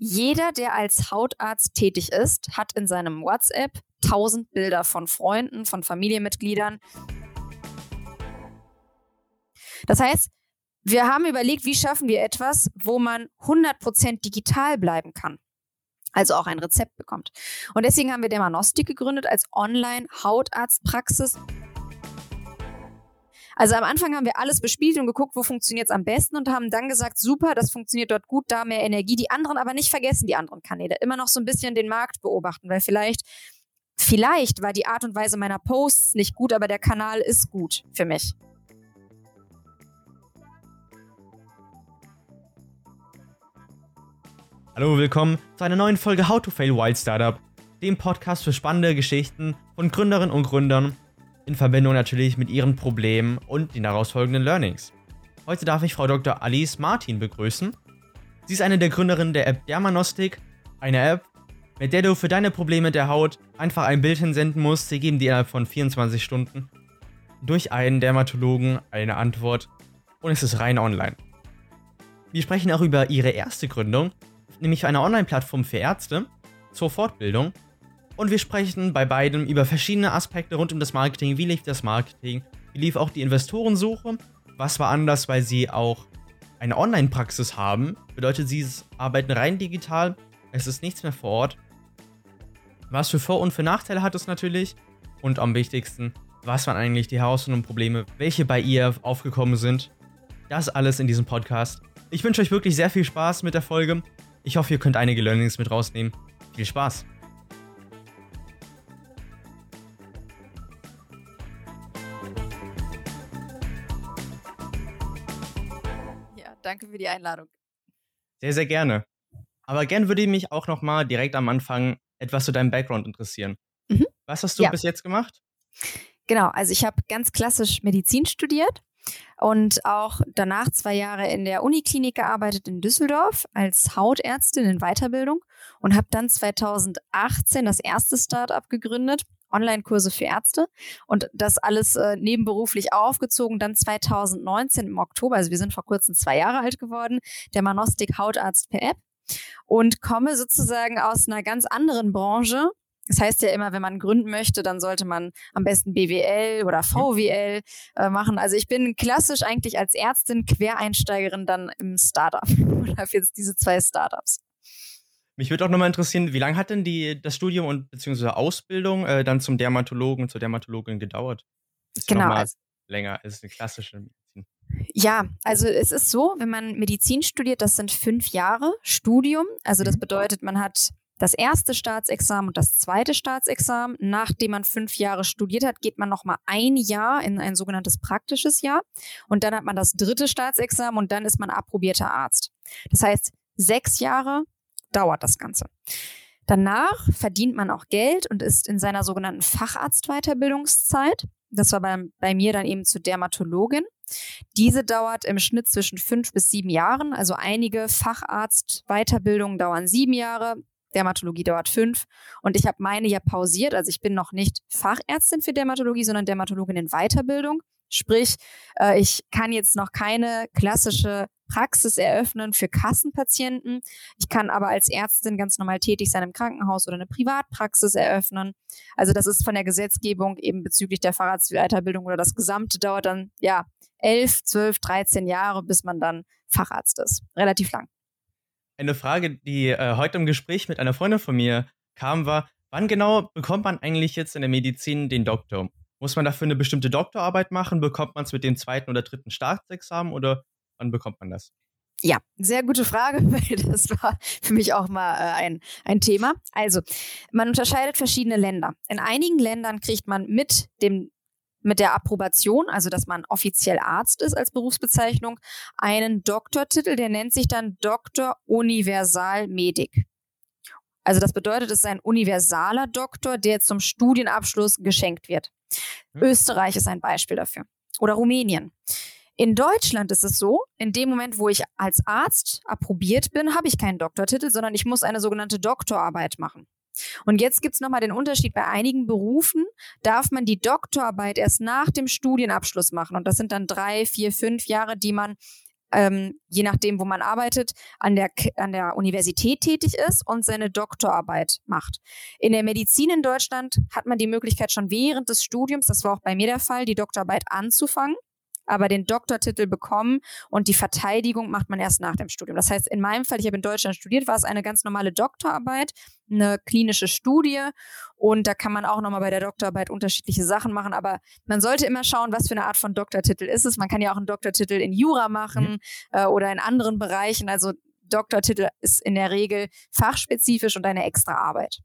Jeder, der als Hautarzt tätig ist, hat in seinem WhatsApp tausend Bilder von Freunden, von Familienmitgliedern. Das heißt, wir haben überlegt, wie schaffen wir etwas, wo man 100% digital bleiben kann. Also auch ein Rezept bekommt. Und deswegen haben wir Dermanostik gegründet als Online-Hautarztpraxis. Also am Anfang haben wir alles bespielt und geguckt, wo funktioniert es am besten und haben dann gesagt, super, das funktioniert dort gut, da mehr Energie. Die anderen aber nicht vergessen, die anderen Kanäle. Immer noch so ein bisschen den Markt beobachten, weil vielleicht, vielleicht war die Art und Weise meiner Posts nicht gut, aber der Kanal ist gut für mich. Hallo, willkommen zu einer neuen Folge How to Fail Wild Startup, dem Podcast für spannende Geschichten von Gründerinnen und Gründern in Verbindung natürlich mit ihren Problemen und den daraus folgenden Learnings. Heute darf ich Frau Dr. Alice Martin begrüßen. Sie ist eine der Gründerinnen der App Dermanostik, eine App, mit der du für deine Probleme der Haut einfach ein Bild hinsenden musst. Sie geben dir innerhalb von 24 Stunden durch einen Dermatologen eine Antwort und es ist rein online. Wir sprechen auch über ihre erste Gründung, nämlich eine Online-Plattform für Ärzte zur Fortbildung und wir sprechen bei beidem über verschiedene Aspekte rund um das Marketing. Wie lief das Marketing? Wie lief auch die Investorensuche? Was war anders, weil sie auch eine Online-Praxis haben? Bedeutet, sie arbeiten rein digital. Es ist nichts mehr vor Ort. Was für Vor- und für Nachteile hat es natürlich? Und am wichtigsten, was waren eigentlich die Herausforderungen und Probleme, welche bei ihr aufgekommen sind? Das alles in diesem Podcast. Ich wünsche euch wirklich sehr viel Spaß mit der Folge. Ich hoffe, ihr könnt einige Learnings mit rausnehmen. Viel Spaß! Danke für die Einladung. Sehr, sehr gerne. Aber gern würde mich auch noch mal direkt am Anfang etwas zu deinem Background interessieren. Mhm. Was hast du ja. bis jetzt gemacht? Genau, also ich habe ganz klassisch Medizin studiert und auch danach zwei Jahre in der Uniklinik gearbeitet in Düsseldorf als Hautärztin in Weiterbildung und habe dann 2018 das erste Startup gegründet, Online-Kurse für Ärzte und das alles äh, nebenberuflich aufgezogen. Dann 2019 im Oktober, also wir sind vor kurzem zwei Jahre alt geworden, der Manostik Hautarzt per App und komme sozusagen aus einer ganz anderen Branche. Das heißt ja immer, wenn man gründen möchte, dann sollte man am besten BWL oder VWL äh, machen. Also ich bin klassisch eigentlich als Ärztin Quereinsteigerin dann im Startup oder für jetzt diese zwei Startups. Mich würde auch nochmal interessieren, wie lange hat denn die, das Studium und beziehungsweise Ausbildung äh, dann zum Dermatologen, zur Dermatologin gedauert? Ist genau. Also, länger, ist eine klassische Medizin. Ja, also es ist so, wenn man Medizin studiert, das sind fünf Jahre Studium. Also das mhm. bedeutet, man hat das erste Staatsexamen und das zweite Staatsexamen. Nachdem man fünf Jahre studiert hat, geht man nochmal ein Jahr in ein sogenanntes praktisches Jahr. Und dann hat man das dritte Staatsexamen und dann ist man approbierter Arzt. Das heißt, sechs Jahre dauert das Ganze. Danach verdient man auch Geld und ist in seiner sogenannten Facharztweiterbildungszeit. Das war bei, bei mir dann eben zur Dermatologin. Diese dauert im Schnitt zwischen fünf bis sieben Jahren. Also einige Facharztweiterbildungen dauern sieben Jahre, Dermatologie dauert fünf. Und ich habe meine ja pausiert. Also ich bin noch nicht Fachärztin für Dermatologie, sondern Dermatologin in Weiterbildung. Sprich, äh, ich kann jetzt noch keine klassische Praxis eröffnen für Kassenpatienten. Ich kann aber als Ärztin ganz normal tätig sein im Krankenhaus oder eine Privatpraxis eröffnen. Also das ist von der Gesetzgebung eben bezüglich der Facharztweiterbildung oder das Gesamte dauert dann ja elf, zwölf, dreizehn Jahre, bis man dann Facharzt ist. Relativ lang. Eine Frage, die äh, heute im Gespräch mit einer Freundin von mir kam, war, wann genau bekommt man eigentlich jetzt in der Medizin den Doktor? Muss man dafür eine bestimmte Doktorarbeit machen? Bekommt man es mit dem zweiten oder dritten Staatsexamen oder wann bekommt man das? Ja, sehr gute Frage, weil das war für mich auch mal äh, ein, ein Thema. Also, man unterscheidet verschiedene Länder. In einigen Ländern kriegt man mit dem mit der Approbation, also dass man offiziell Arzt ist als Berufsbezeichnung, einen Doktortitel, der nennt sich dann Doktor Universal Medic. Also das bedeutet, es ist ein universaler Doktor, der zum Studienabschluss geschenkt wird. Hm. Österreich ist ein Beispiel dafür. Oder Rumänien. In Deutschland ist es so, in dem Moment, wo ich als Arzt approbiert bin, habe ich keinen Doktortitel, sondern ich muss eine sogenannte Doktorarbeit machen. Und jetzt gibt es nochmal den Unterschied. Bei einigen Berufen darf man die Doktorarbeit erst nach dem Studienabschluss machen. Und das sind dann drei, vier, fünf Jahre, die man ähm, je nachdem, wo man arbeitet, an der, an der Universität tätig ist und seine Doktorarbeit macht. In der Medizin in Deutschland hat man die Möglichkeit, schon während des Studiums, das war auch bei mir der Fall, die Doktorarbeit anzufangen aber den Doktortitel bekommen und die Verteidigung macht man erst nach dem Studium. Das heißt, in meinem Fall, ich habe in Deutschland studiert, war es eine ganz normale Doktorarbeit, eine klinische Studie und da kann man auch nochmal bei der Doktorarbeit unterschiedliche Sachen machen, aber man sollte immer schauen, was für eine Art von Doktortitel ist es. Man kann ja auch einen Doktortitel in Jura machen mhm. äh, oder in anderen Bereichen. Also Doktortitel ist in der Regel fachspezifisch und eine extra Arbeit.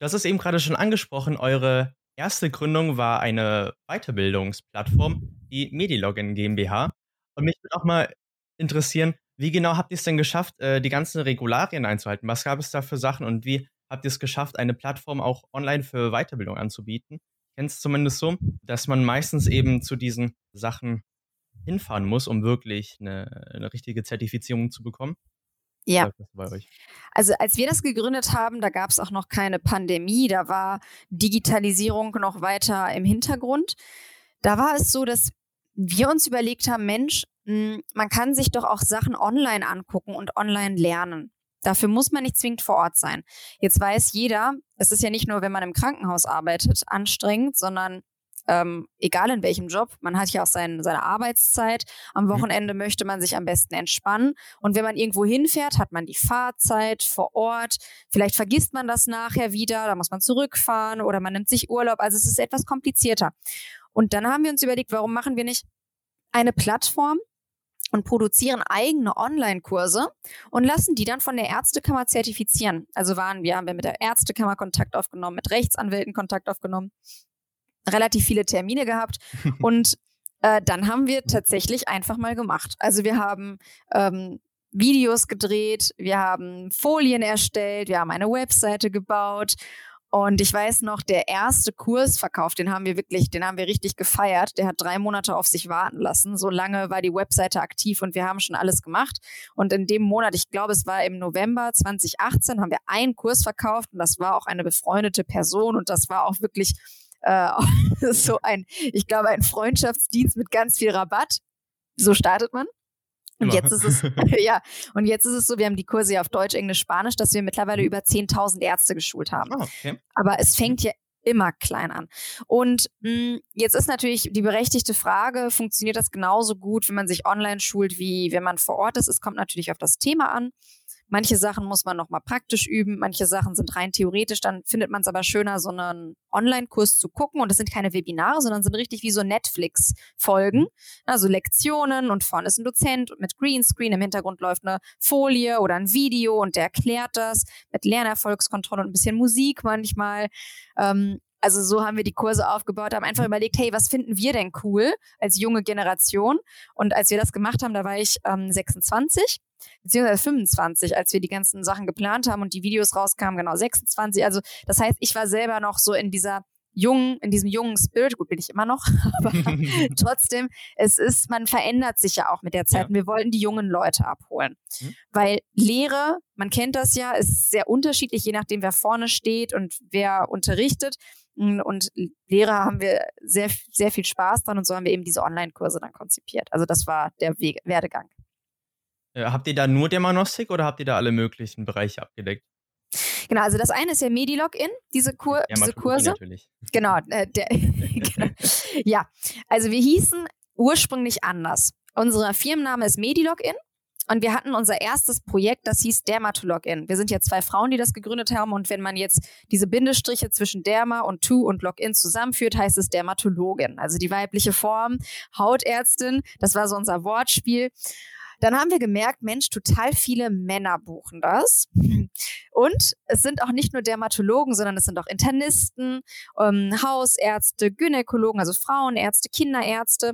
Das ist eben gerade schon angesprochen, eure erste Gründung war eine Weiterbildungsplattform, die Medilogin GmbH. Und mich würde auch mal interessieren, wie genau habt ihr es denn geschafft, äh, die ganzen Regularien einzuhalten? Was gab es da für Sachen und wie habt ihr es geschafft, eine Plattform auch online für Weiterbildung anzubieten? Ich kenne es zumindest so, dass man meistens eben zu diesen Sachen hinfahren muss, um wirklich eine, eine richtige Zertifizierung zu bekommen. Ja. Also als wir das gegründet haben, da gab es auch noch keine Pandemie, da war Digitalisierung noch weiter im Hintergrund. Da war es so, dass wir uns überlegt haben, Mensch, hm, man kann sich doch auch Sachen online angucken und online lernen. Dafür muss man nicht zwingend vor Ort sein. Jetzt weiß jeder, es ist ja nicht nur, wenn man im Krankenhaus arbeitet, anstrengend, sondern ähm, egal in welchem Job, man hat ja auch sein, seine Arbeitszeit. Am mhm. Wochenende möchte man sich am besten entspannen. Und wenn man irgendwo hinfährt, hat man die Fahrzeit vor Ort. Vielleicht vergisst man das nachher wieder, da muss man zurückfahren oder man nimmt sich Urlaub. Also es ist etwas komplizierter. Und dann haben wir uns überlegt, warum machen wir nicht eine Plattform, und produzieren eigene Online-Kurse und lassen die dann von der Ärztekammer zertifizieren. Also waren wir, haben wir mit der Ärztekammer Kontakt aufgenommen, mit Rechtsanwälten Kontakt aufgenommen relativ viele Termine gehabt und äh, dann haben wir tatsächlich einfach mal gemacht. Also wir haben ähm, Videos gedreht, wir haben Folien erstellt, wir haben eine Webseite gebaut und ich weiß noch, der erste Kursverkauf, den haben wir wirklich, den haben wir richtig gefeiert. Der hat drei Monate auf sich warten lassen. So lange war die Webseite aktiv und wir haben schon alles gemacht. Und in dem Monat, ich glaube, es war im November 2018, haben wir einen Kurs verkauft und das war auch eine befreundete Person und das war auch wirklich äh, so ein, ich glaube, ein Freundschaftsdienst mit ganz viel Rabatt. So startet man. Und jetzt ist es, ja, und jetzt ist es so, wir haben die Kurse ja auf Deutsch, Englisch, Spanisch, dass wir mittlerweile über 10.000 Ärzte geschult haben. Oh, okay. Aber es fängt ja immer klein an. Und mh, hm, jetzt ist natürlich die berechtigte Frage, funktioniert das genauso gut, wenn man sich online schult, wie wenn man vor Ort ist? Es kommt natürlich auf das Thema an. Manche Sachen muss man nochmal praktisch üben, manche Sachen sind rein theoretisch. Dann findet man es aber schöner, so einen Online-Kurs zu gucken. Und das sind keine Webinare, sondern sind richtig wie so Netflix-Folgen. Mhm. Also Lektionen und vorne ist ein Dozent mit Greenscreen. Im Hintergrund läuft eine Folie oder ein Video und der erklärt das mit Lernerfolgskontrolle und ein bisschen Musik manchmal. Ähm, also so haben wir die Kurse aufgebaut, haben einfach überlegt, hey, was finden wir denn cool als junge Generation? Und als wir das gemacht haben, da war ich ähm, 26 beziehungsweise 25, als wir die ganzen Sachen geplant haben und die Videos rauskamen, genau 26. Also das heißt, ich war selber noch so in dieser jungen, in diesem jungen Spirit, gut bin ich immer noch, aber trotzdem, es ist, man verändert sich ja auch mit der Zeit ja. und wir wollten die jungen Leute abholen. Mhm. Weil Lehre, man kennt das ja, ist sehr unterschiedlich, je nachdem, wer vorne steht und wer unterrichtet. Und Lehre haben wir sehr, sehr viel Spaß dran und so haben wir eben diese Online-Kurse dann konzipiert. Also das war der Weg, Werdegang. Äh, habt ihr da nur Dermanostik oder habt ihr da alle möglichen Bereiche abgedeckt? Genau, also das eine ist ja Medi-Login, diese, Kur diese Kurse. Natürlich. Genau, äh, der, genau. Ja, also wir hießen ursprünglich anders. Unser Firmenname ist Medi-Login und wir hatten unser erstes Projekt, das hieß Dermatologin. Wir sind ja zwei Frauen, die das gegründet haben. Und wenn man jetzt diese Bindestriche zwischen Derma und To und Login zusammenführt, heißt es Dermatologin. Also die weibliche Form, Hautärztin. Das war so unser Wortspiel. Dann haben wir gemerkt, Mensch, total viele Männer buchen das. Und es sind auch nicht nur Dermatologen, sondern es sind auch Internisten, ähm, Hausärzte, Gynäkologen, also Frauenärzte, Kinderärzte.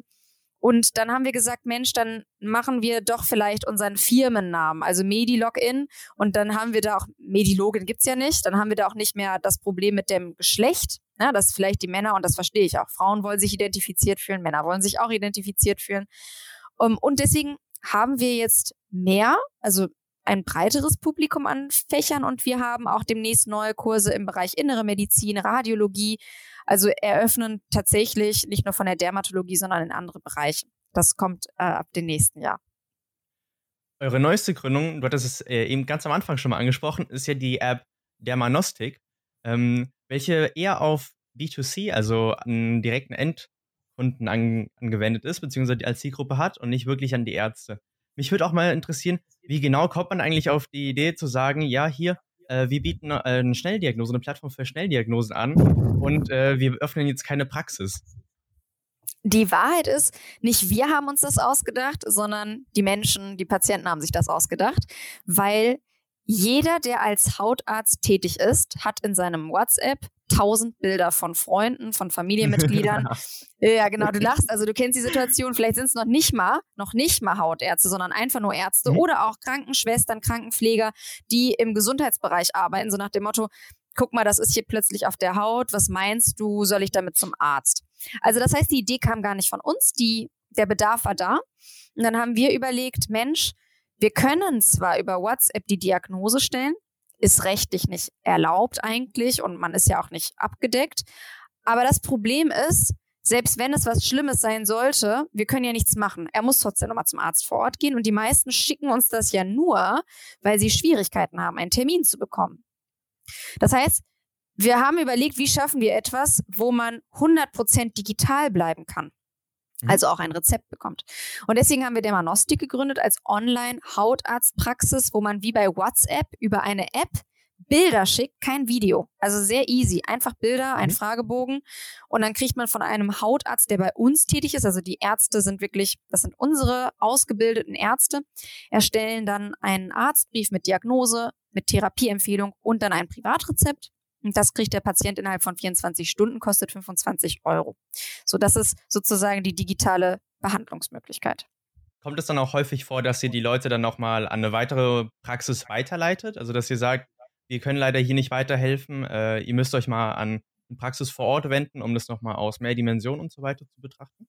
Und dann haben wir gesagt, Mensch, dann machen wir doch vielleicht unseren Firmennamen, also Medilogin. Und dann haben wir da auch, Medilogin gibt's ja nicht, dann haben wir da auch nicht mehr das Problem mit dem Geschlecht. Ja, dass vielleicht die Männer, und das verstehe ich auch, Frauen wollen sich identifiziert fühlen, Männer wollen sich auch identifiziert fühlen. Um, und deswegen haben wir jetzt mehr, also ein breiteres Publikum an Fächern und wir haben auch demnächst neue Kurse im Bereich innere Medizin, Radiologie, also eröffnen tatsächlich nicht nur von der Dermatologie, sondern in andere Bereiche. Das kommt äh, ab dem nächsten Jahr. Eure neueste Gründung, du hattest es äh, eben ganz am Anfang schon mal angesprochen, ist ja die App Dermanostik, ähm, welche eher auf B2C, also an direkten Endkunden an, angewendet ist, beziehungsweise die als Zielgruppe hat und nicht wirklich an die Ärzte. Mich würde auch mal interessieren, wie genau kommt man eigentlich auf die Idee zu sagen, ja, hier, äh, wir bieten äh, eine Schnelldiagnose, eine Plattform für Schnelldiagnosen an und äh, wir öffnen jetzt keine Praxis. Die Wahrheit ist, nicht wir haben uns das ausgedacht, sondern die Menschen, die Patienten haben sich das ausgedacht, weil jeder, der als Hautarzt tätig ist, hat in seinem WhatsApp tausend Bilder von Freunden, von Familienmitgliedern. ja, genau, du lachst, also du kennst die Situation, vielleicht sind es noch nicht mal, noch nicht mal Hautärzte, sondern einfach nur Ärzte mhm. oder auch Krankenschwestern, Krankenpfleger, die im Gesundheitsbereich arbeiten, so nach dem Motto, guck mal, das ist hier plötzlich auf der Haut, was meinst du, soll ich damit zum Arzt? Also das heißt, die Idee kam gar nicht von uns, die, der Bedarf war da. Und dann haben wir überlegt, Mensch, wir können zwar über WhatsApp die Diagnose stellen, ist rechtlich nicht erlaubt eigentlich und man ist ja auch nicht abgedeckt. Aber das Problem ist, selbst wenn es was Schlimmes sein sollte, wir können ja nichts machen. Er muss trotzdem nochmal zum Arzt vor Ort gehen und die meisten schicken uns das ja nur, weil sie Schwierigkeiten haben, einen Termin zu bekommen. Das heißt, wir haben überlegt, wie schaffen wir etwas, wo man 100% digital bleiben kann. Mhm. also auch ein Rezept bekommt. Und deswegen haben wir Dermanostik gegründet als Online-Hautarztpraxis, wo man wie bei WhatsApp über eine App Bilder schickt, kein Video. Also sehr easy. Einfach Bilder, ein mhm. Fragebogen. Und dann kriegt man von einem Hautarzt, der bei uns tätig ist, also die Ärzte sind wirklich, das sind unsere ausgebildeten Ärzte, erstellen dann einen Arztbrief mit Diagnose, mit Therapieempfehlung und dann ein Privatrezept. Und das kriegt der Patient innerhalb von 24 Stunden, kostet 25 Euro. So, das ist sozusagen die digitale Behandlungsmöglichkeit. Kommt es dann auch häufig vor, dass ihr die Leute dann nochmal an eine weitere Praxis weiterleitet? Also, dass ihr sagt, wir können leider hier nicht weiterhelfen, äh, ihr müsst euch mal an eine Praxis vor Ort wenden, um das nochmal aus mehr Dimensionen und so weiter zu betrachten?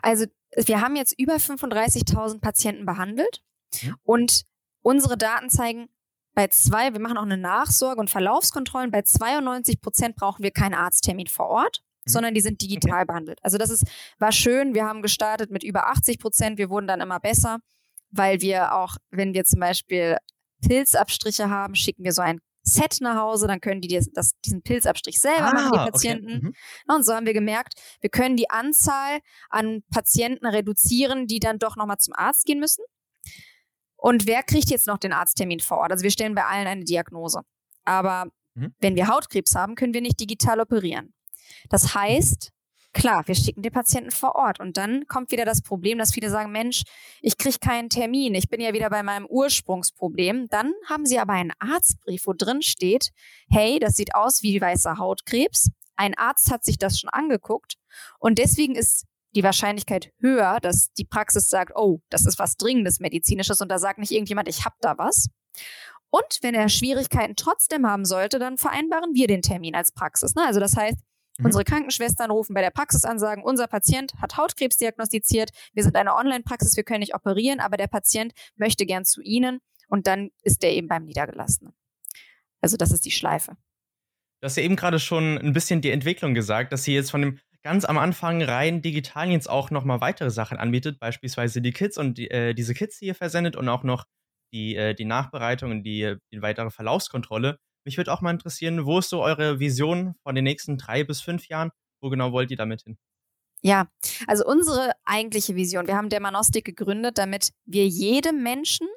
Also, wir haben jetzt über 35.000 Patienten behandelt mhm. und unsere Daten zeigen, bei zwei, wir machen auch eine Nachsorge und Verlaufskontrollen. Bei 92 Prozent brauchen wir keinen Arzttermin vor Ort, mhm. sondern die sind digital okay. behandelt. Also das ist, war schön. Wir haben gestartet mit über 80 Prozent. Wir wurden dann immer besser, weil wir auch, wenn wir zum Beispiel Pilzabstriche haben, schicken wir so ein Set nach Hause, dann können die das, diesen Pilzabstrich selber ah, machen, die Patienten. Okay. Mhm. Und so haben wir gemerkt, wir können die Anzahl an Patienten reduzieren, die dann doch nochmal zum Arzt gehen müssen. Und wer kriegt jetzt noch den Arzttermin vor Ort? Also wir stellen bei allen eine Diagnose. Aber mhm. wenn wir Hautkrebs haben, können wir nicht digital operieren. Das heißt, klar, wir schicken den Patienten vor Ort. Und dann kommt wieder das Problem, dass viele sagen, Mensch, ich kriege keinen Termin. Ich bin ja wieder bei meinem Ursprungsproblem. Dann haben sie aber einen Arztbrief, wo drin steht, hey, das sieht aus wie weißer Hautkrebs. Ein Arzt hat sich das schon angeguckt. Und deswegen ist die Wahrscheinlichkeit höher, dass die Praxis sagt, oh, das ist was Dringendes Medizinisches und da sagt nicht irgendjemand, ich habe da was. Und wenn er Schwierigkeiten trotzdem haben sollte, dann vereinbaren wir den Termin als Praxis. Ne? Also das heißt, mhm. unsere Krankenschwestern rufen bei der Praxis an, sagen, unser Patient hat Hautkrebs diagnostiziert, wir sind eine Online-Praxis, wir können nicht operieren, aber der Patient möchte gern zu Ihnen und dann ist der eben beim Niedergelassenen. Also das ist die Schleife. Du hast ja eben gerade schon ein bisschen die Entwicklung gesagt, dass Sie jetzt von dem ganz am Anfang rein digital jetzt auch nochmal weitere Sachen anbietet, beispielsweise die Kits und die, äh, diese Kits, die ihr versendet und auch noch die, äh, die Nachbereitung und die, die weitere Verlaufskontrolle. Mich würde auch mal interessieren, wo ist so eure Vision von den nächsten drei bis fünf Jahren? Wo genau wollt ihr damit hin? Ja, also unsere eigentliche Vision, wir haben Dermanostik gegründet, damit wir jedem Menschen,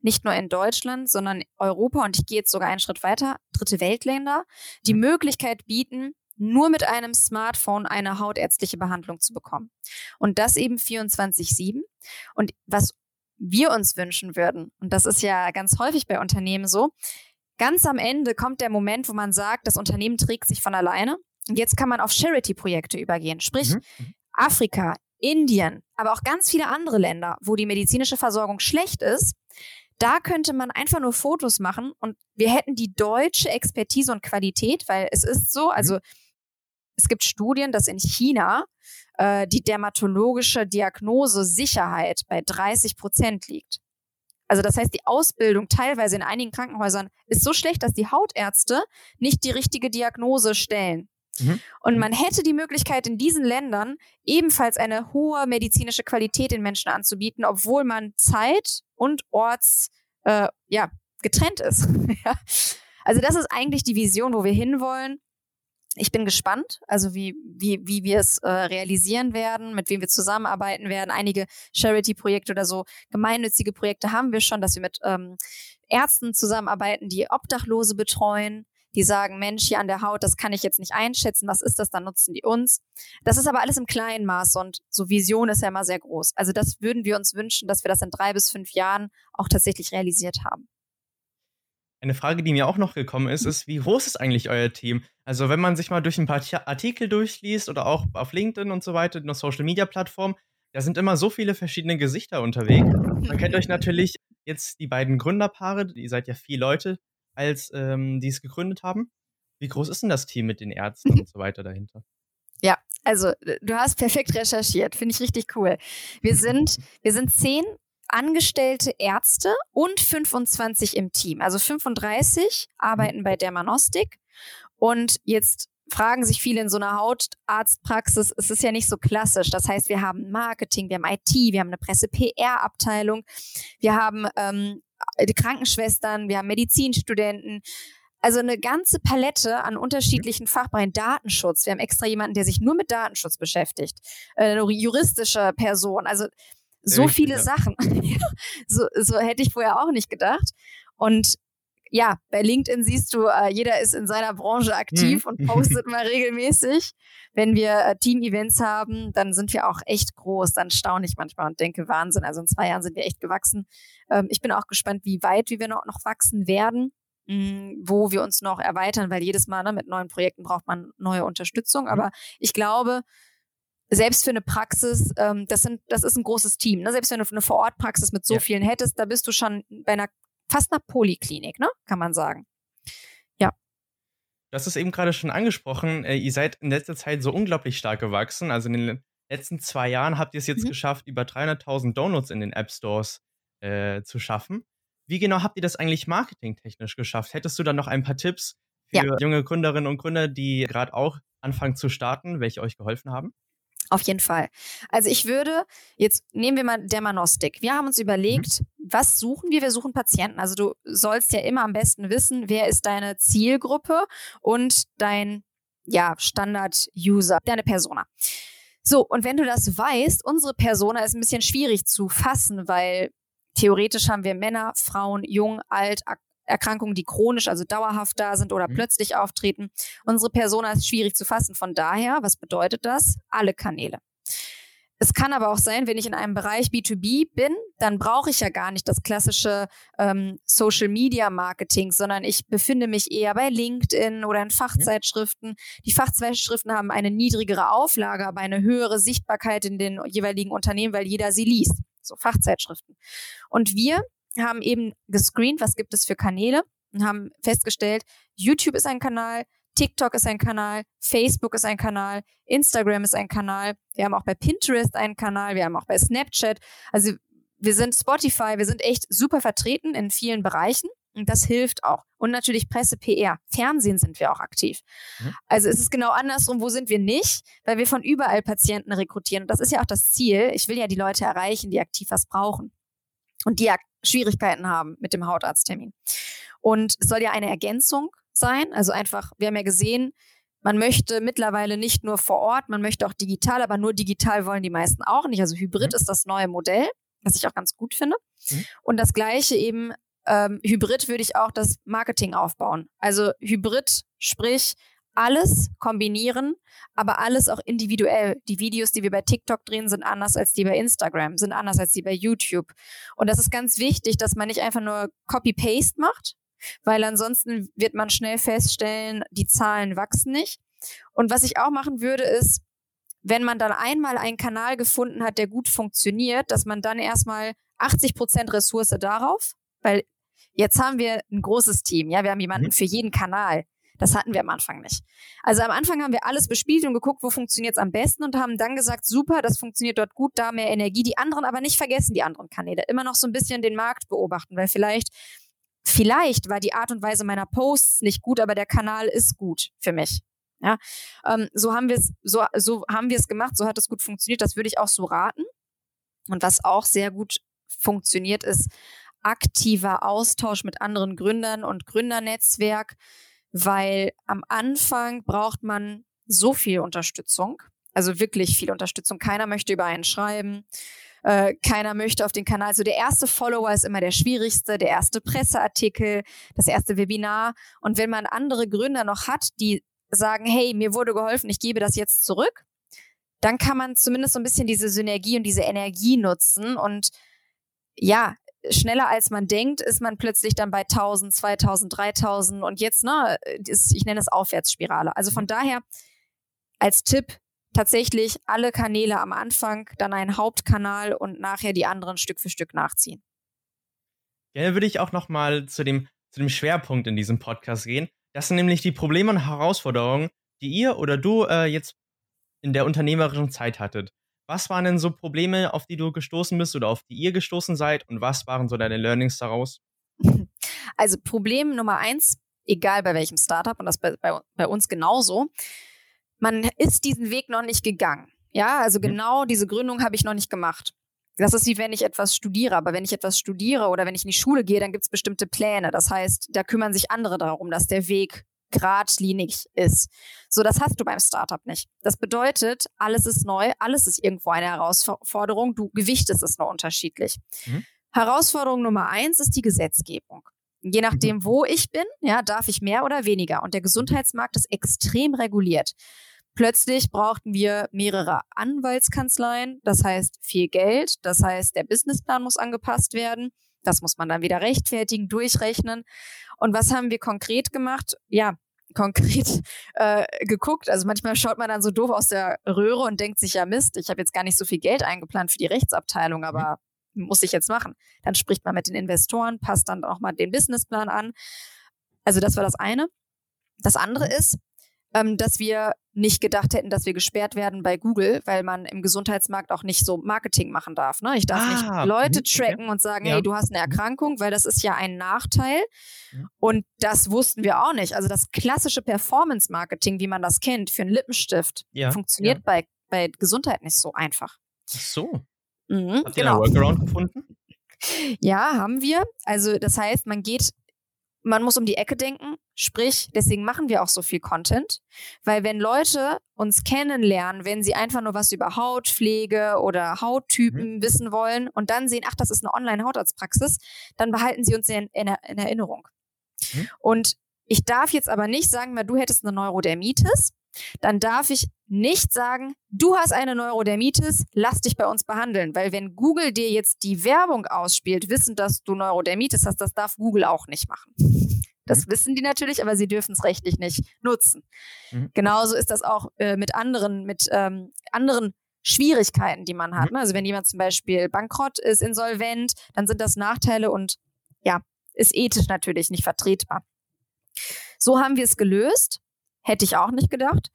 nicht nur in Deutschland, sondern Europa und ich gehe jetzt sogar einen Schritt weiter, dritte Weltländer, die mhm. Möglichkeit bieten, nur mit einem Smartphone eine hautärztliche Behandlung zu bekommen. Und das eben 24-7. Und was wir uns wünschen würden, und das ist ja ganz häufig bei Unternehmen so, ganz am Ende kommt der Moment, wo man sagt, das Unternehmen trägt sich von alleine. Und jetzt kann man auf Charity-Projekte übergehen. Sprich, mhm. mhm. Afrika, Indien, aber auch ganz viele andere Länder, wo die medizinische Versorgung schlecht ist, da könnte man einfach nur Fotos machen und wir hätten die deutsche Expertise und Qualität, weil es ist so, also mhm es gibt Studien, dass in China äh, die dermatologische Diagnosesicherheit bei 30 Prozent liegt. Also das heißt, die Ausbildung teilweise in einigen Krankenhäusern ist so schlecht, dass die Hautärzte nicht die richtige Diagnose stellen. Mhm. Und man hätte die Möglichkeit, in diesen Ländern ebenfalls eine hohe medizinische Qualität den Menschen anzubieten, obwohl man Zeit und Orts äh, ja, getrennt ist. Also das ist eigentlich die Vision, wo wir hinwollen. Ich bin gespannt, also wie, wie, wie wir es äh, realisieren werden, mit wem wir zusammenarbeiten werden. Einige Charity-Projekte oder so gemeinnützige Projekte haben wir schon, dass wir mit ähm, Ärzten zusammenarbeiten, die Obdachlose betreuen die sagen, Mensch, hier an der Haut, das kann ich jetzt nicht einschätzen, was ist das, dann nutzen die uns. Das ist aber alles im kleinen Maß und so Vision ist ja immer sehr groß. Also das würden wir uns wünschen, dass wir das in drei bis fünf Jahren auch tatsächlich realisiert haben. Eine Frage, die mir auch noch gekommen ist, ist, wie groß ist eigentlich euer Team? Also, wenn man sich mal durch ein paar Artikel durchliest oder auch auf LinkedIn und so weiter, in der Social Media Plattform, da sind immer so viele verschiedene Gesichter unterwegs. Man kennt euch natürlich jetzt die beiden Gründerpaare, ihr seid ja vier Leute, als ähm, die es gegründet haben. Wie groß ist denn das Team mit den Ärzten und so weiter dahinter? Ja, also du hast perfekt recherchiert, finde ich richtig cool. Wir sind, wir sind zehn angestellte Ärzte und 25 im Team. Also 35 arbeiten bei Dermanostik und jetzt fragen sich viele in so einer Hautarztpraxis, es ist ja nicht so klassisch. Das heißt, wir haben Marketing, wir haben IT, wir haben eine Presse-PR-Abteilung, wir haben ähm, die Krankenschwestern, wir haben Medizinstudenten. Also eine ganze Palette an unterschiedlichen Fachbereichen. Datenschutz. Wir haben extra jemanden, der sich nur mit Datenschutz beschäftigt. Äh, eine juristische Person. Also so viele ja. Sachen. so, so hätte ich vorher auch nicht gedacht. Und ja, bei LinkedIn siehst du, äh, jeder ist in seiner Branche aktiv mhm. und postet mal regelmäßig. Wenn wir äh, Team-Events haben, dann sind wir auch echt groß. Dann staune ich manchmal und denke, Wahnsinn. Also in zwei Jahren sind wir echt gewachsen. Ähm, ich bin auch gespannt, wie weit wie wir noch, noch wachsen werden, mh, mm, wo wir uns noch erweitern, weil jedes Mal ne, mit neuen Projekten braucht man neue Unterstützung. Mhm. Aber ich glaube, selbst für eine Praxis, ähm, das, sind, das ist ein großes Team. Ne? Selbst wenn du eine Vorortpraxis mit so ja. vielen hättest, da bist du schon bei einer fast einer Poliklinik, ne? Kann man sagen. Ja. Du hast es eben gerade schon angesprochen. Äh, ihr seid in letzter Zeit so unglaublich stark gewachsen. Also in den letzten zwei Jahren habt ihr es jetzt mhm. geschafft, über 300.000 Downloads in den App Stores äh, zu schaffen. Wie genau habt ihr das eigentlich marketingtechnisch geschafft? Hättest du da noch ein paar Tipps für ja. junge Gründerinnen und Gründer, die gerade auch anfangen zu starten, welche euch geholfen haben? Auf jeden Fall. Also ich würde, jetzt nehmen wir mal Dermanostik. Wir haben uns überlegt, mhm. was suchen wir? Wir suchen Patienten. Also du sollst ja immer am besten wissen, wer ist deine Zielgruppe und dein ja, Standard-User, deine Persona. So, und wenn du das weißt, unsere Persona ist ein bisschen schwierig zu fassen, weil theoretisch haben wir Männer, Frauen, jung, alt, Erkrankungen, die chronisch, also dauerhaft da sind oder mhm. plötzlich auftreten. Unsere Persona ist schwierig zu fassen. Von daher, was bedeutet das? Alle Kanäle. Es kann aber auch sein, wenn ich in einem Bereich B2B bin, dann brauche ich ja gar nicht das klassische ähm, Social Media Marketing, sondern ich befinde mich eher bei LinkedIn oder in Fachzeitschriften. Die Fachzeitschriften haben eine niedrigere Auflage, aber eine höhere Sichtbarkeit in den jeweiligen Unternehmen, weil jeder sie liest. So Fachzeitschriften. Und wir haben eben gescreent, was gibt es für Kanäle und haben festgestellt, YouTube ist ein Kanal, TikTok ist ein Kanal, Facebook ist ein Kanal, Instagram ist ein Kanal, wir haben auch bei Pinterest einen Kanal, wir haben auch bei Snapchat. Also wir sind Spotify, wir sind echt super vertreten in vielen Bereichen und das hilft auch. Und natürlich Presse, PR, Fernsehen sind wir auch aktiv. Mhm. Also es ist genau andersrum, wo sind wir nicht, weil wir von überall Patienten rekrutieren. Und das ist ja auch das Ziel. Ich will ja die Leute erreichen, die aktiv was brauchen und die Schwierigkeiten haben mit dem Hautarzttermin. Und es soll ja eine Ergänzung sein. Also einfach, wir haben ja gesehen, man möchte mittlerweile nicht nur vor Ort, man möchte auch digital, aber nur digital wollen die meisten auch nicht. Also Hybrid mhm. ist das neue Modell, was ich auch ganz gut finde. Mhm. Und das gleiche eben, ähm, Hybrid würde ich auch das Marketing aufbauen. Also Hybrid, sprich, alles kombinieren, aber alles auch individuell. Die Videos, die wir bei TikTok drehen, sind anders als die bei Instagram, sind anders als die bei YouTube. Und das ist ganz wichtig, dass man nicht einfach nur Copy-Paste macht, weil ansonsten wird man schnell feststellen, die Zahlen wachsen nicht. Und was ich auch machen würde, ist, wenn man dann einmal einen Kanal gefunden hat, der gut funktioniert, dass man dann erstmal 80 Prozent Ressource darauf, weil jetzt haben wir ein großes Team, ja, wir haben jemanden mhm. für jeden Kanal. Das hatten wir am Anfang nicht. Also am Anfang haben wir alles bespielt und geguckt, wo funktioniert es am besten und haben dann gesagt, super, das funktioniert dort gut, da mehr Energie. Die anderen aber nicht vergessen, die anderen Kanäle. Immer noch so ein bisschen den Markt beobachten, weil vielleicht, vielleicht war die Art und Weise meiner Posts nicht gut, aber der Kanal ist gut für mich. Ja, ähm, so haben wir es, so, so haben wir es gemacht, so hat es gut funktioniert. Das würde ich auch so raten. Und was auch sehr gut funktioniert, ist aktiver Austausch mit anderen Gründern und Gründernetzwerk, weil am Anfang braucht man so viel Unterstützung, also wirklich viel Unterstützung. Keiner möchte über einen schreiben. Äh, keiner möchte auf den Kanal. Also der erste Follower ist immer der schwierigste, der erste Presseartikel, das erste Webinar. Und wenn man andere Gründer noch hat, die sagen, hey, mir wurde geholfen, ich gebe das jetzt zurück, dann kann man zumindest so ein bisschen diese Synergie und diese Energie nutzen und ja, schneller als man denkt, ist man plötzlich dann bei 1000, 2000, 3000 und jetzt, ne, ich nenne es Aufwärtsspirale. Also von daher als Tipp tatsächlich alle Kanäle am Anfang, dann einen Hauptkanal und nachher die anderen Stück für Stück nachziehen. Gerne würde ich auch noch mal zu dem, zu dem Schwerpunkt in diesem Podcast gehen. Das sind nämlich die Probleme und Herausforderungen, die ihr oder du äh, jetzt in der unternehmerischen Zeit hattet. Was waren denn so Probleme, auf die du gestoßen bist oder auf die ihr gestoßen seid und was waren so deine Learnings daraus? Also Problem Nummer eins, egal bei welchem Startup und das bei, bei, bei uns genauso, man ist diesen Weg noch nicht gegangen. Ja, also mhm. genau diese Gründung habe ich noch nicht gemacht. Das ist wie wenn ich etwas studiere, aber wenn ich etwas studiere oder wenn ich in die Schule gehe, dann gibt es bestimmte Pläne. Das heißt, da kümmern sich andere darum, dass der Weg geradlinig ist. So, das hast du beim Startup nicht. Das bedeutet, alles ist neu, alles ist irgendwo eine Herausforderung. Du gewichtest es nur unterschiedlich. Mhm. Herausforderung Nummer eins ist die Gesetzgebung. Je nachdem, mhm. wo ich bin, ja, darf ich mehr oder weniger. Und der Gesundheitsmarkt ist extrem reguliert. Plötzlich brauchten wir mehrere Anwaltskanzleien, das heißt viel Geld, das heißt der Businessplan muss angepasst werden, das muss man dann wieder rechtfertigen, durchrechnen. Und was haben wir konkret gemacht? Ja, konkret äh, geguckt. Also manchmal schaut man dann so doof aus der Röhre und denkt sich, ja Mist, ich habe jetzt gar nicht so viel Geld eingeplant für die Rechtsabteilung, mhm. aber mhm. muss ich jetzt machen. Dann spricht man mit den Investoren, passt dann auch mal den Businessplan an. Also das war das eine. Das andere mhm. ist, ähm, dass wir nicht gedacht hätten, dass wir gesperrt werden bei Google, weil man im Gesundheitsmarkt auch nicht so Marketing machen darf. Ne? Ich darf ah, nicht Leute tracken und sagen, ja. hey, du hast eine Erkrankung, weil das ist ja ein Nachteil. Und das wussten wir auch nicht. Also das klassische Performance-Marketing, wie man das kennt, für einen Lippenstift, ja, funktioniert. Bei, bei Gesundheit nicht so einfach. Ach so. Mhm, Habt ihr genau. einen Workaround gefunden? Ja, haben wir. Also das heißt, man geht man muss um die Ecke denken, sprich, deswegen machen wir auch so viel Content, weil wenn Leute uns kennenlernen, wenn sie einfach nur was über Hautpflege oder Hauttypen mhm. wissen wollen und dann sehen, ach, das ist eine Online-Hautarztpraxis, dann behalten sie uns in, in, in Erinnerung. Mhm. Und ich darf jetzt aber nicht sagen, du hättest eine Neurodermitis, dann darf ich nicht sagen, du hast eine Neurodermitis, lass dich bei uns behandeln. Weil wenn Google dir jetzt die Werbung ausspielt, wissen, dass du Neurodermitis hast, das darf Google auch nicht machen. Das mhm. wissen die natürlich, aber sie dürfen es rechtlich nicht nutzen. Mhm. Genauso ist das auch äh, mit anderen, mit ähm, anderen Schwierigkeiten, die man hat. Mhm. Also wenn jemand zum Beispiel bankrott ist, insolvent, dann sind das Nachteile und ja, ist ethisch natürlich nicht vertretbar. So haben wir es gelöst. Hätte ich auch nicht gedacht.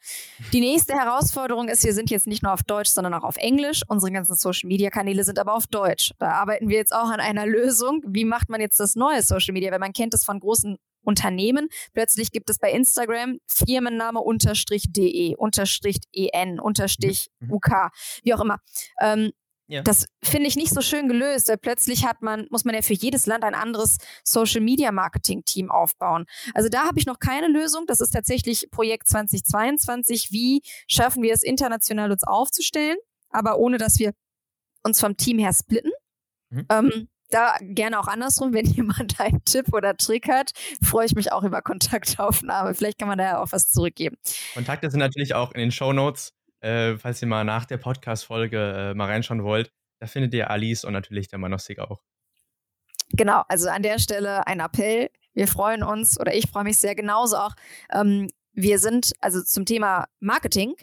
Die nächste Herausforderung ist, wir sind jetzt nicht nur auf Deutsch, sondern auch auf Englisch. Unsere ganzen Social-Media-Kanäle sind aber auf Deutsch. Da arbeiten wir jetzt auch an einer Lösung. Wie macht man jetzt das neue Social Media? Weil man kennt es von großen Unternehmen. Plötzlich gibt es bei Instagram Firmenname unterstrich de, unterstrich en, unterstrich mhm. uk, wie auch immer. Ähm, ja. Das finde ich nicht so schön gelöst, weil plötzlich hat man, muss man ja für jedes Land ein anderes Social Media Marketing Team aufbauen. Also da habe ich noch keine Lösung. Das ist tatsächlich Projekt 2022. Wie schaffen wir es international uns aufzustellen, aber ohne dass wir uns vom Team her splitten? Mhm. Ähm, da gerne auch andersrum, wenn jemand einen Tipp oder Trick hat, freue ich mich auch über Kontaktaufnahme. Vielleicht kann man da ja auch was zurückgeben. Kontakte sind natürlich auch in den Show Notes äh, falls ihr mal nach der Podcast-Folge äh, mal reinschauen wollt. Da findet ihr Alice und natürlich der Manostik auch. Genau, also an der Stelle ein Appell. Wir freuen uns oder ich freue mich sehr genauso auch. Ähm, wir sind also zum Thema Marketing.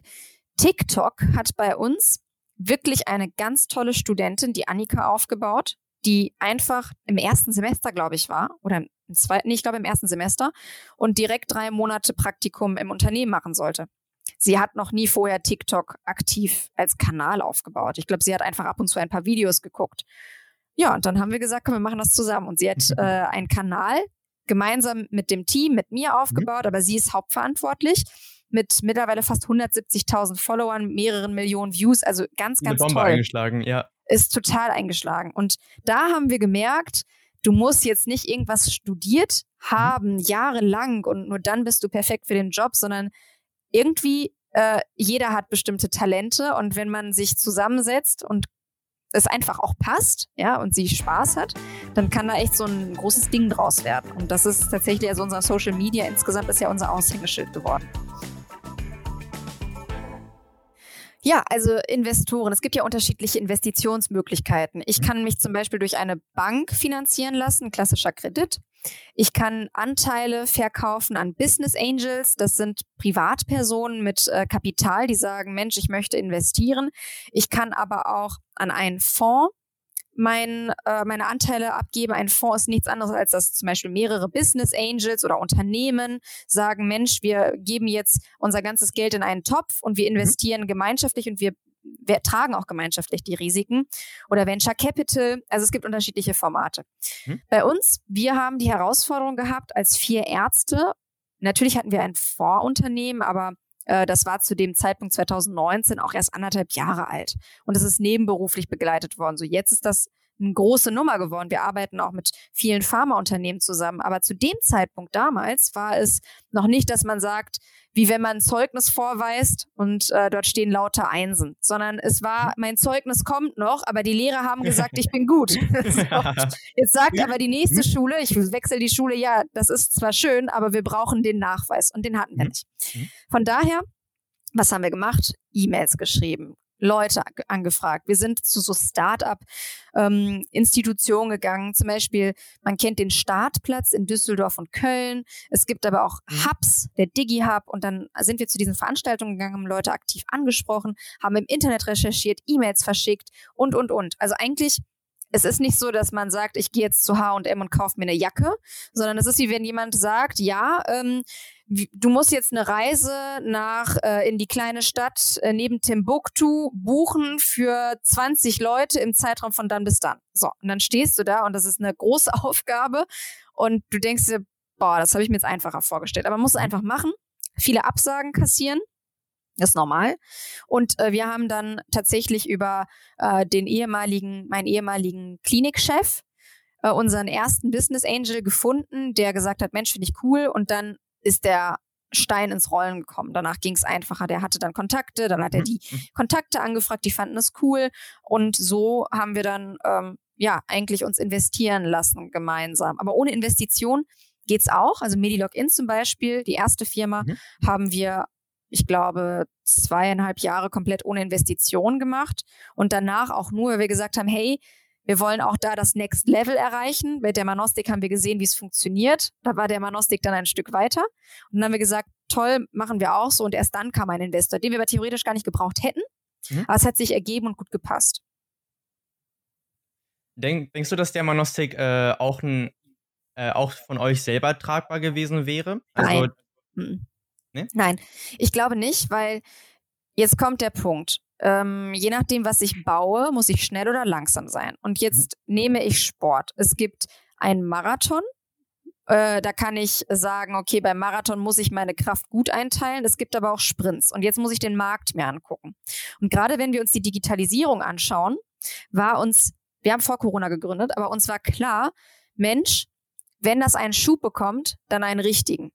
TikTok hat bei uns wirklich eine ganz tolle Studentin, die Annika, aufgebaut, die einfach im ersten Semester, glaube ich, war oder im zweiten, nee, ich glaube im ersten Semester und direkt drei Monate Praktikum im Unternehmen machen sollte. Sie hat noch nie vorher TikTok aktiv als Kanal aufgebaut. Ich glaube, sie hat einfach ab und zu ein paar Videos geguckt. Ja, und dann haben wir gesagt, komm, wir machen das zusammen. Und sie hat äh, einen Kanal gemeinsam mit dem Team, mit mir aufgebaut, mhm. aber sie ist hauptverantwortlich. mit mittlerweile fast 170.000 Followern, mehreren Millionen Views, also ganz, ganz Eine Bombe toll. eingeschlagen, ja. Ist total eingeschlagen. Und da haben wir gemerkt, du musst jetzt nicht irgendwas studiert haben, mhm. jahrelang und nur dann bist du perfekt für den Job, sondern irgendwie äh, jeder hat bestimmte Talente und wenn man sich zusammensetzt und es einfach auch passt, ja, und sie Spaß hat, dann kann da echt so ein großes Ding draus werden. Und das ist tatsächlich, also unser Social Media insgesamt ist ja unser Aushängeschild geworden. Ja, also Investoren. Es gibt ja unterschiedliche Investitionsmöglichkeiten. Ich kann mich zum Beispiel durch eine Bank finanzieren lassen, klassischer Kredit. Ich kann Anteile verkaufen an Business Angels. Das sind Privatpersonen mit äh, Kapital, die sagen, Mensch, ich möchte investieren. Ich kann aber auch an einen Fonds mein, äh, meine Anteile abgebe. Ein Fonds ist nichts anderes, als dass zum Beispiel mehrere Business Angels oder Unternehmen sagen, Mensch, wir geben jetzt unser ganzes Geld in einen Topf und wir mhm. investieren mhm. gemeinschaftlich und wir, wir tragen auch gemeinschaftlich die Risiken. Oder Venture Capital. Also es gibt unterschiedliche Formate. Mhm. Bei uns, wir haben die Herausforderung gehabt, als vier Ärzte, natürlich hatten wir ein Vorunternehmen, aber äh, das war zu dem Zeitpunkt 2019 auch erst anderthalb Jahre alt. Und es ist nebenberuflich begleitet worden. So jetzt ist das eine große Nummer geworden. Wir arbeiten auch mit vielen Pharmaunternehmen zusammen. Aber zu dem Zeitpunkt damals war es noch nicht, dass man sagt, wie wenn man ein Zeugnis vorweist und äh, dort stehen lauter Einsen, sondern es war, mein Zeugnis kommt noch, aber die Lehrer haben gesagt, ich bin gut. so. Jetzt sagt aber die nächste Schule, ich wechsle die Schule, ja, das ist zwar schön, aber wir brauchen den Nachweis und den hatten wir mhm. nicht. Mhm. Von daher was haben wir gemacht? E-Mails geschrieben, Leute angefragt. Wir sind zu so Start-up-Institutionen ähm, gegangen. Zum Beispiel, man kennt den Startplatz in Düsseldorf und Köln. Es gibt aber auch mhm. Hubs, der Digi-Hub. Und dann sind wir zu diesen Veranstaltungen gegangen, haben Leute aktiv angesprochen, haben im Internet recherchiert, E-Mails verschickt und, und, und. Also eigentlich es ist nicht so, dass man sagt, ich gehe jetzt zu H&M und kaufe mir eine Jacke, sondern es ist wie wenn jemand sagt, ja, ähm, du musst jetzt eine Reise nach äh, in die kleine Stadt äh, neben Timbuktu buchen für 20 Leute im Zeitraum von dann bis dann. So, und dann stehst du da und das ist eine große Aufgabe und du denkst dir, boah, das habe ich mir jetzt einfacher vorgestellt, aber man muss es einfach machen, viele Absagen kassieren ist normal. Und äh, wir haben dann tatsächlich über äh, den ehemaligen, meinen ehemaligen Klinikchef, äh, unseren ersten Business Angel gefunden, der gesagt hat, Mensch, finde ich cool. Und dann ist der Stein ins Rollen gekommen. Danach ging es einfacher. Der hatte dann Kontakte, dann hat er mhm. die mhm. Kontakte angefragt, die fanden es cool. Und so haben wir dann ähm, ja eigentlich uns investieren lassen gemeinsam. Aber ohne Investition geht's auch. Also Medilogin zum Beispiel, die erste Firma, mhm. haben wir ich glaube, zweieinhalb Jahre komplett ohne Investition gemacht und danach auch nur, weil wir gesagt haben, hey, wir wollen auch da das Next Level erreichen. Bei der Manostik haben wir gesehen, wie es funktioniert. Da war der Manostik dann ein Stück weiter. Und dann haben wir gesagt, toll, machen wir auch so. Und erst dann kam ein Investor, den wir aber theoretisch gar nicht gebraucht hätten. Mhm. Aber es hat sich ergeben und gut gepasst. Denk, denkst du, dass der Manostik äh, auch, ein, äh, auch von euch selber tragbar gewesen wäre? Also, Nein. Mhm. Nee? Nein, ich glaube nicht, weil jetzt kommt der Punkt. Ähm, je nachdem, was ich baue, muss ich schnell oder langsam sein. Und jetzt mhm. nehme ich Sport. Es gibt einen Marathon. Äh, da kann ich sagen, okay, beim Marathon muss ich meine Kraft gut einteilen. Es gibt aber auch Sprints. Und jetzt muss ich den Markt mir angucken. Und gerade wenn wir uns die Digitalisierung anschauen, war uns, wir haben vor Corona gegründet, aber uns war klar, Mensch, wenn das einen Schub bekommt, dann einen richtigen.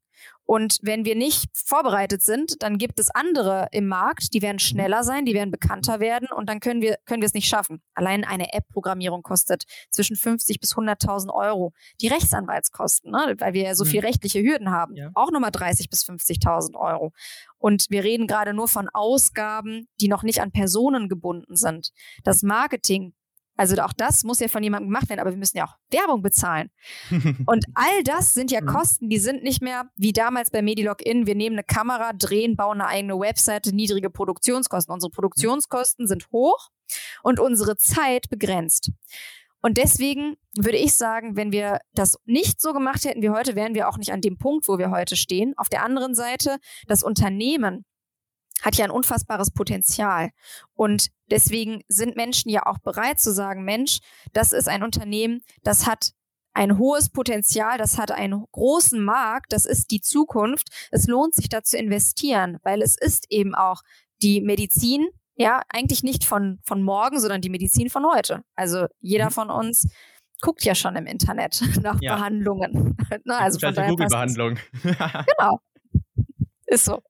Und wenn wir nicht vorbereitet sind, dann gibt es andere im Markt, die werden schneller sein, die werden bekannter werden und dann können wir, können wir es nicht schaffen. Allein eine App-Programmierung kostet zwischen 50 bis 100.000 Euro. Die Rechtsanwaltskosten, ne, weil wir ja so hm. viel rechtliche Hürden haben, ja. auch nochmal 30 bis 50.000 Euro. Und wir reden gerade nur von Ausgaben, die noch nicht an Personen gebunden sind. Das Marketing also auch das muss ja von jemandem gemacht werden, aber wir müssen ja auch Werbung bezahlen. Und all das sind ja mhm. Kosten, die sind nicht mehr wie damals bei Medilogin. Wir nehmen eine Kamera, drehen, bauen eine eigene Webseite, niedrige Produktionskosten. Unsere Produktionskosten sind hoch und unsere Zeit begrenzt. Und deswegen würde ich sagen, wenn wir das nicht so gemacht hätten wie heute, wären wir auch nicht an dem Punkt, wo wir heute stehen. Auf der anderen Seite, das Unternehmen hat ja ein unfassbares Potenzial. Und deswegen sind Menschen ja auch bereit zu sagen, Mensch, das ist ein Unternehmen, das hat ein hohes Potenzial, das hat einen großen Markt, das ist die Zukunft. Es lohnt sich da zu investieren, weil es ist eben auch die Medizin, ja, eigentlich nicht von, von morgen, sondern die Medizin von heute. Also jeder mhm. von uns guckt ja schon im Internet nach ja. Behandlungen. Na, also von daher Google-Behandlung. genau. Ist so.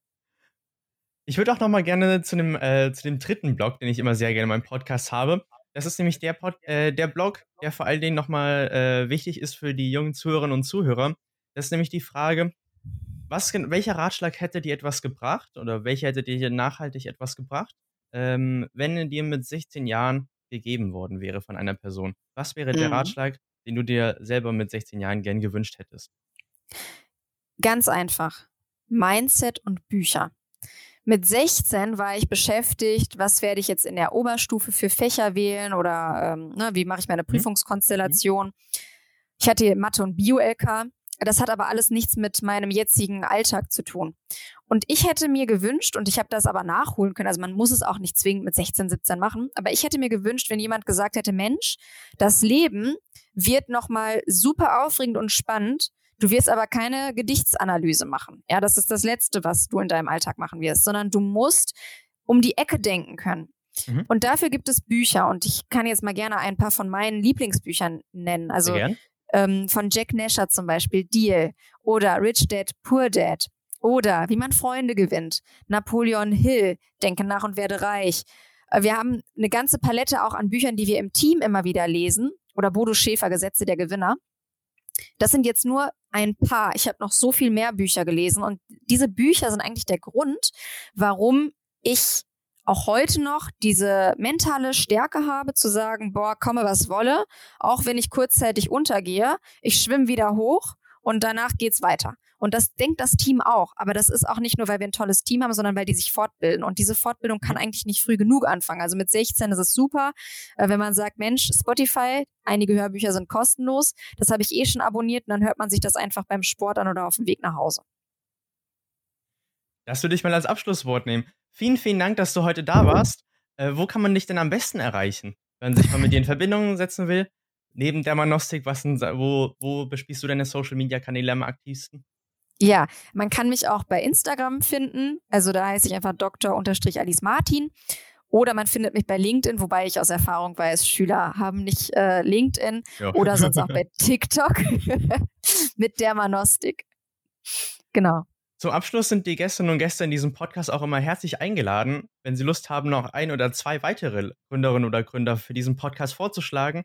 Ich würde auch noch mal gerne zu dem, äh, zu dem dritten Blog, den ich immer sehr gerne in meinem Podcast habe. Das ist nämlich der, Pod, äh, der Blog, der vor allen Dingen nochmal äh, wichtig ist für die jungen Zuhörerinnen und Zuhörer. Das ist nämlich die Frage, was, welcher Ratschlag hätte dir etwas gebracht oder welcher hätte dir nachhaltig etwas gebracht, ähm, wenn dir mit 16 Jahren gegeben worden wäre von einer Person? Was wäre mhm. der Ratschlag, den du dir selber mit 16 Jahren gern gewünscht hättest? Ganz einfach. Mindset und Bücher. Mit 16 war ich beschäftigt, was werde ich jetzt in der Oberstufe für Fächer wählen oder ähm, ne, wie mache ich meine mhm. Prüfungskonstellation. Ich hatte Mathe und Bio-LK. Das hat aber alles nichts mit meinem jetzigen Alltag zu tun. Und ich hätte mir gewünscht, und ich habe das aber nachholen können, also man muss es auch nicht zwingend mit 16, 17 machen, aber ich hätte mir gewünscht, wenn jemand gesagt hätte, Mensch, das Leben wird nochmal super aufregend und spannend, Du wirst aber keine Gedichtsanalyse machen. Ja, das ist das Letzte, was du in deinem Alltag machen wirst, sondern du musst um die Ecke denken können. Mhm. Und dafür gibt es Bücher. Und ich kann jetzt mal gerne ein paar von meinen Lieblingsbüchern nennen. Also ähm, von Jack Nasher zum Beispiel, Deal oder Rich Dad, Poor Dad oder Wie man Freunde gewinnt, Napoleon Hill, Denke nach und werde reich. Äh, wir haben eine ganze Palette auch an Büchern, die wir im Team immer wieder lesen. Oder Bodo Schäfer, Gesetze der Gewinner. Das sind jetzt nur ein paar. Ich habe noch so viel mehr Bücher gelesen und diese Bücher sind eigentlich der Grund, warum ich auch heute noch diese mentale Stärke habe, zu sagen, boah, komme was wolle, auch wenn ich kurzzeitig untergehe, ich schwimme wieder hoch und danach geht's weiter. Und das denkt das Team auch. Aber das ist auch nicht nur, weil wir ein tolles Team haben, sondern weil die sich fortbilden. Und diese Fortbildung kann eigentlich nicht früh genug anfangen. Also mit 16 ist es super, äh, wenn man sagt, Mensch, Spotify, einige Hörbücher sind kostenlos. Das habe ich eh schon abonniert und dann hört man sich das einfach beim Sport an oder auf dem Weg nach Hause. Das würde ich mal als Abschlusswort nehmen. Vielen, vielen Dank, dass du heute da warst. Äh, wo kann man dich denn am besten erreichen, wenn man sich mal mit dir in Verbindung setzen will? Neben der Manostik, was denn, wo, wo bespielst du deine Social Media Kanäle am aktivsten? Ja, man kann mich auch bei Instagram finden. Also da heiße ich einfach Dr. Martin. Oder man findet mich bei LinkedIn, wobei ich aus Erfahrung weiß, Schüler haben nicht äh, LinkedIn. Ja. Oder sonst auch bei TikTok mit der Manostik. Genau. Zum Abschluss sind die Gästinnen und Gäste in diesem Podcast auch immer herzlich eingeladen, wenn sie Lust haben, noch ein oder zwei weitere Gründerinnen oder Gründer für diesen Podcast vorzuschlagen,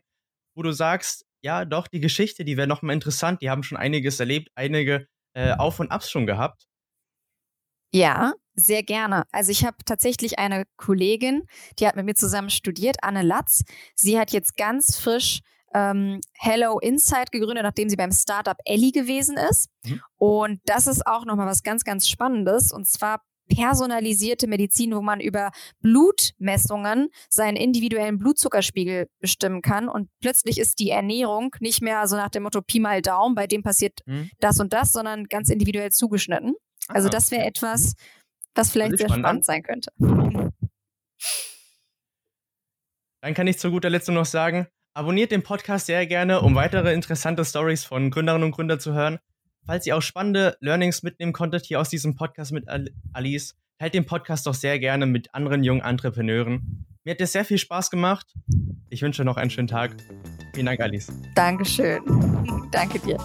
wo du sagst, ja, doch, die Geschichte, die wäre nochmal interessant, die haben schon einiges erlebt, einige äh, Auf und Abs schon gehabt? Ja, sehr gerne. Also ich habe tatsächlich eine Kollegin, die hat mit mir zusammen studiert, Anne Latz. Sie hat jetzt ganz frisch ähm, Hello Insight gegründet, nachdem sie beim Startup Ellie gewesen ist. Mhm. Und das ist auch nochmal was ganz, ganz Spannendes. Und zwar personalisierte Medizin, wo man über Blutmessungen seinen individuellen Blutzuckerspiegel bestimmen kann und plötzlich ist die Ernährung nicht mehr so nach dem Motto Pi mal Daumen, bei dem passiert hm. das und das, sondern ganz individuell zugeschnitten. Also ah, das wäre etwas, was vielleicht sehr spannend sein könnte. Dann kann ich zu guter Letzt nur noch sagen, abonniert den Podcast sehr gerne, um weitere interessante Stories von Gründerinnen und Gründern zu hören. Falls ihr auch spannende Learnings mitnehmen konntet hier aus diesem Podcast mit Alice, teilt den Podcast doch sehr gerne mit anderen jungen Entrepreneuren. Mir hat es sehr viel Spaß gemacht. Ich wünsche noch einen schönen Tag. Vielen Dank, Alice. Dankeschön. Danke dir.